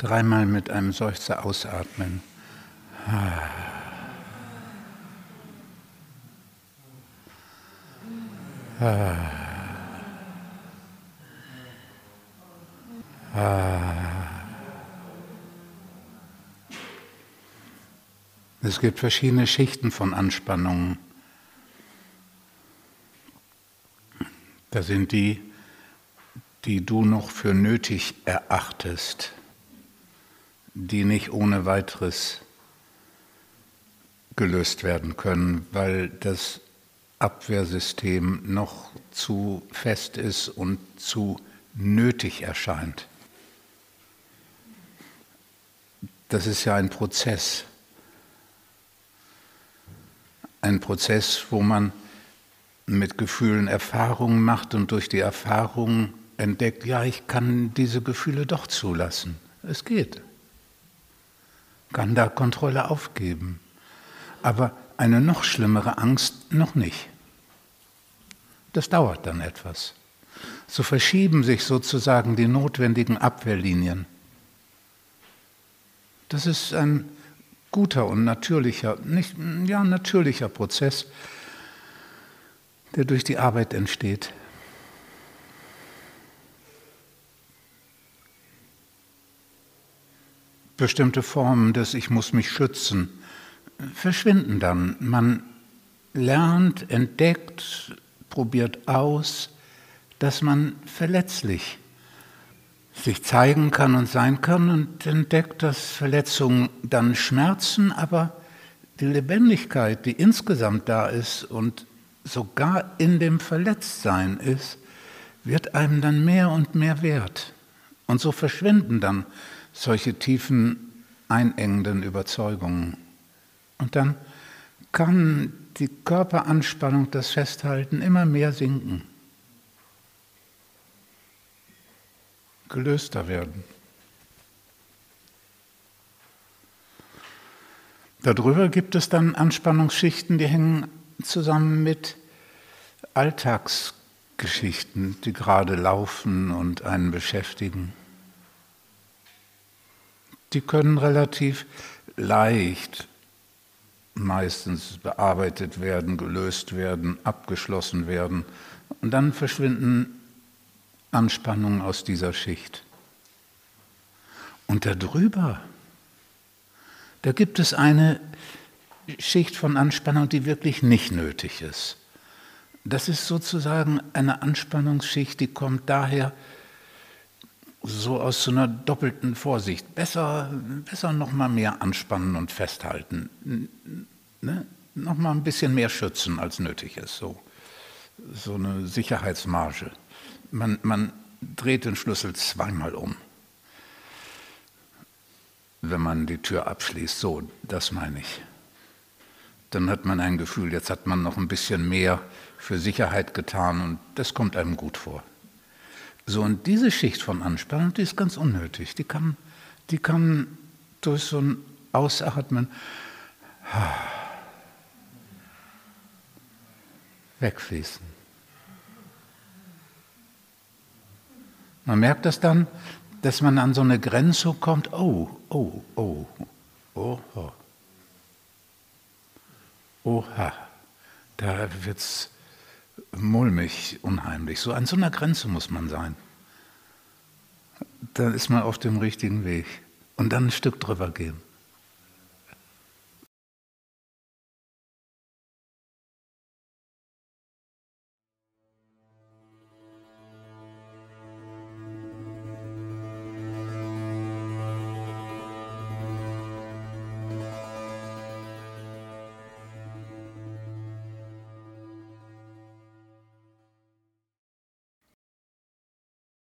Dreimal mit einem Seufzer ausatmen. Es gibt verschiedene Schichten von Anspannungen. Da sind die, die du noch für nötig erachtest die nicht ohne weiteres gelöst werden können, weil das Abwehrsystem noch zu fest ist und zu nötig erscheint. Das ist ja ein Prozess. Ein Prozess, wo man mit Gefühlen Erfahrungen macht und durch die Erfahrungen entdeckt, ja, ich kann diese Gefühle doch zulassen. Es geht kann da Kontrolle aufgeben. Aber eine noch schlimmere Angst noch nicht. Das dauert dann etwas. So verschieben sich sozusagen die notwendigen Abwehrlinien. Das ist ein guter und natürlicher, nicht, ja, natürlicher Prozess, der durch die Arbeit entsteht. Bestimmte Formen des Ich muss mich schützen verschwinden dann. Man lernt, entdeckt, probiert aus, dass man verletzlich sich zeigen kann und sein kann und entdeckt, dass Verletzungen dann schmerzen, aber die Lebendigkeit, die insgesamt da ist und sogar in dem Verletztsein ist, wird einem dann mehr und mehr wert. Und so verschwinden dann solche tiefen, einengenden Überzeugungen. Und dann kann die Körperanspannung, das Festhalten immer mehr sinken, gelöster werden. Darüber gibt es dann Anspannungsschichten, die hängen zusammen mit Alltagsgeschichten, die gerade laufen und einen beschäftigen die können relativ leicht meistens bearbeitet werden, gelöst werden, abgeschlossen werden. Und dann verschwinden Anspannungen aus dieser Schicht. Und darüber, da gibt es eine Schicht von Anspannung, die wirklich nicht nötig ist. Das ist sozusagen eine Anspannungsschicht, die kommt daher, so aus so einer doppelten Vorsicht. Besser, besser noch mal mehr anspannen und festhalten. Ne? Noch mal ein bisschen mehr schützen, als nötig ist. So, so eine Sicherheitsmarge. Man, man dreht den Schlüssel zweimal um, wenn man die Tür abschließt. So, das meine ich. Dann hat man ein Gefühl, jetzt hat man noch ein bisschen mehr für Sicherheit getan und das kommt einem gut vor. So, und diese Schicht von Anspannung, die ist ganz unnötig. Die kann, die kann durch so ein Ausatmen wegfließen. Man merkt das dann, dass man an so eine Grenze kommt, oh, oh, oh, oh, oh. Oha, da wird es mulmig, unheimlich. So an so einer Grenze muss man sein. Dann ist man auf dem richtigen Weg. Und dann ein Stück drüber gehen.